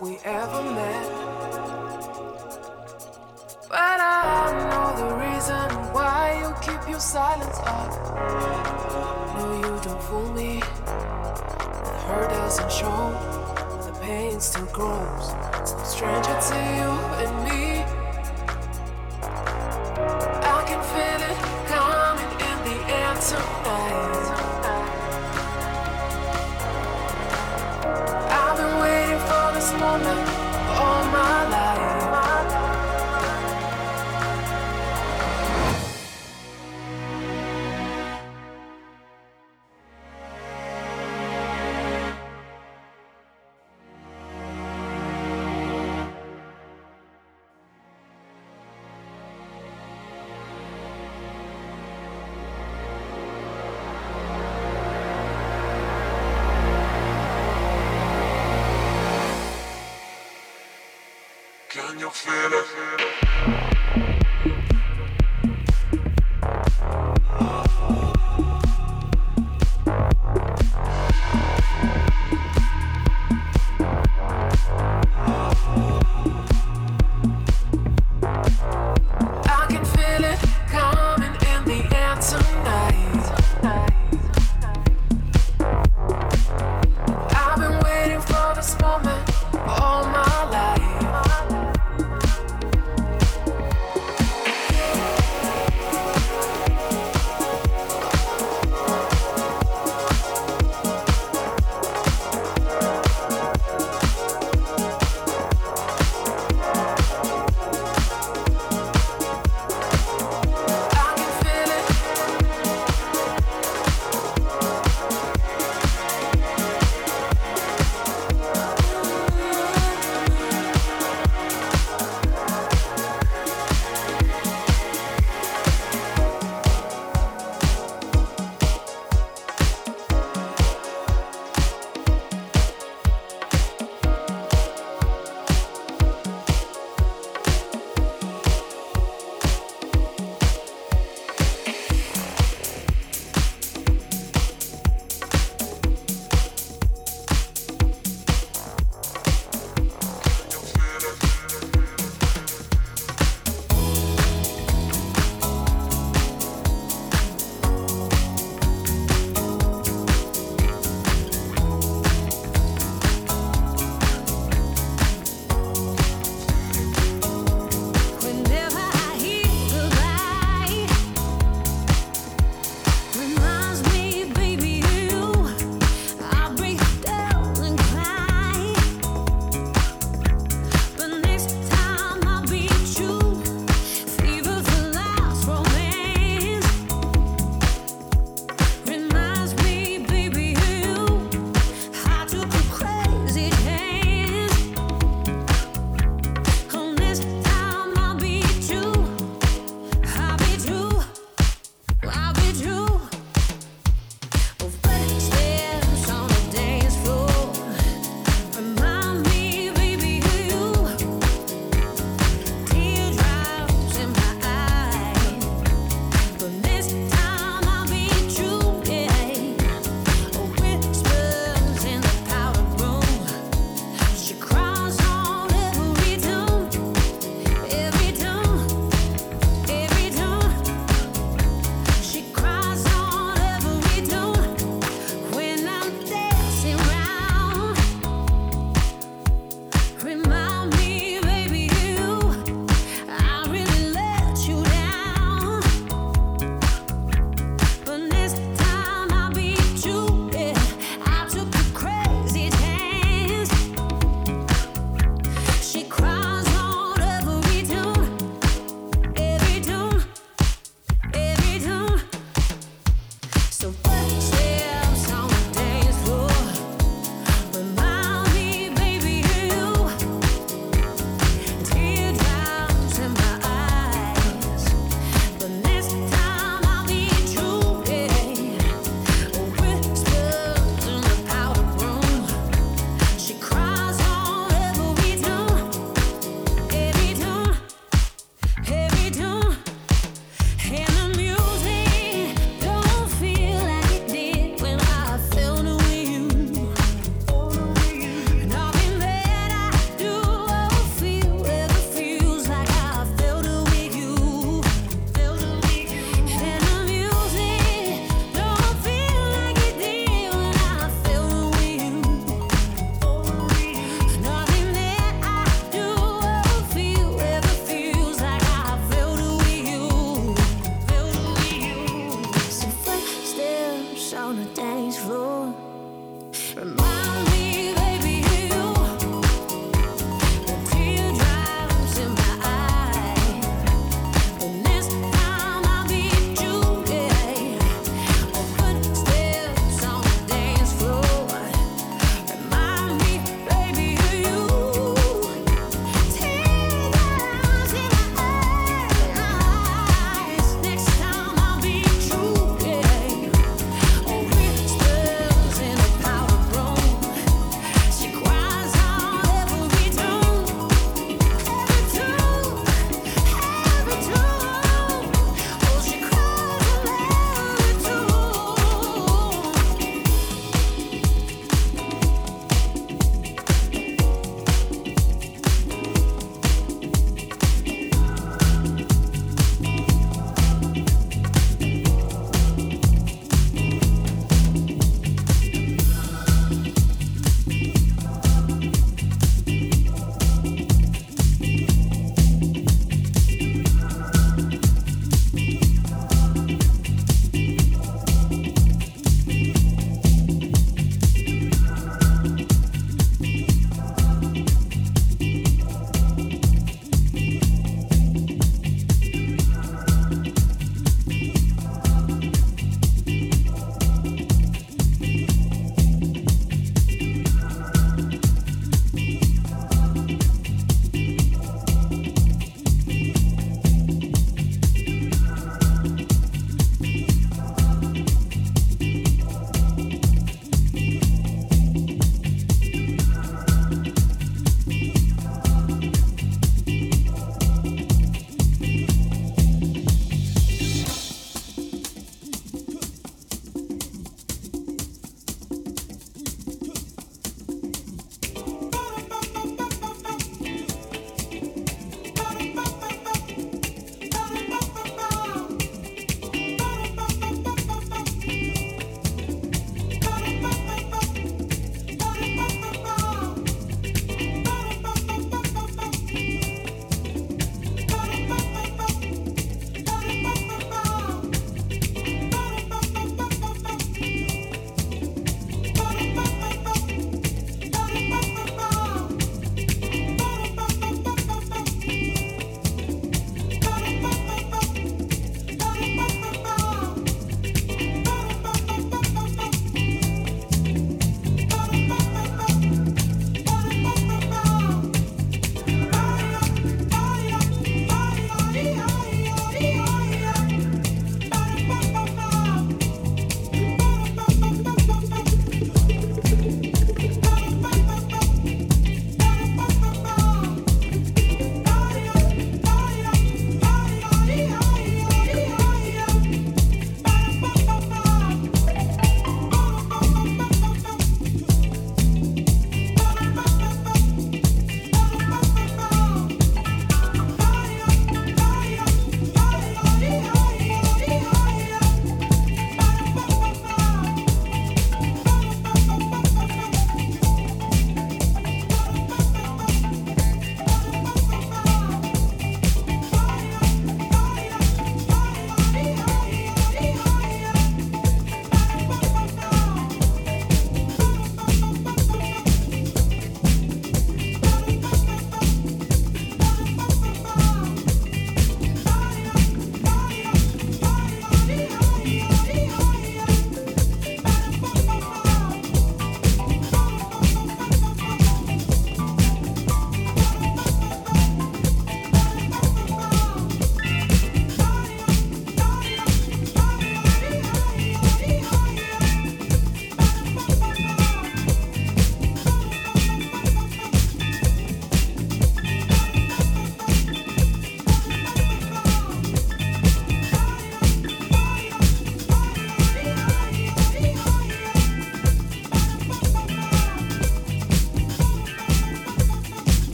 we ever met. But I know the reason why you keep your silence up. No, you don't fool me. The hurt doesn't show, the pain still grows. So stranger to you and me.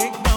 take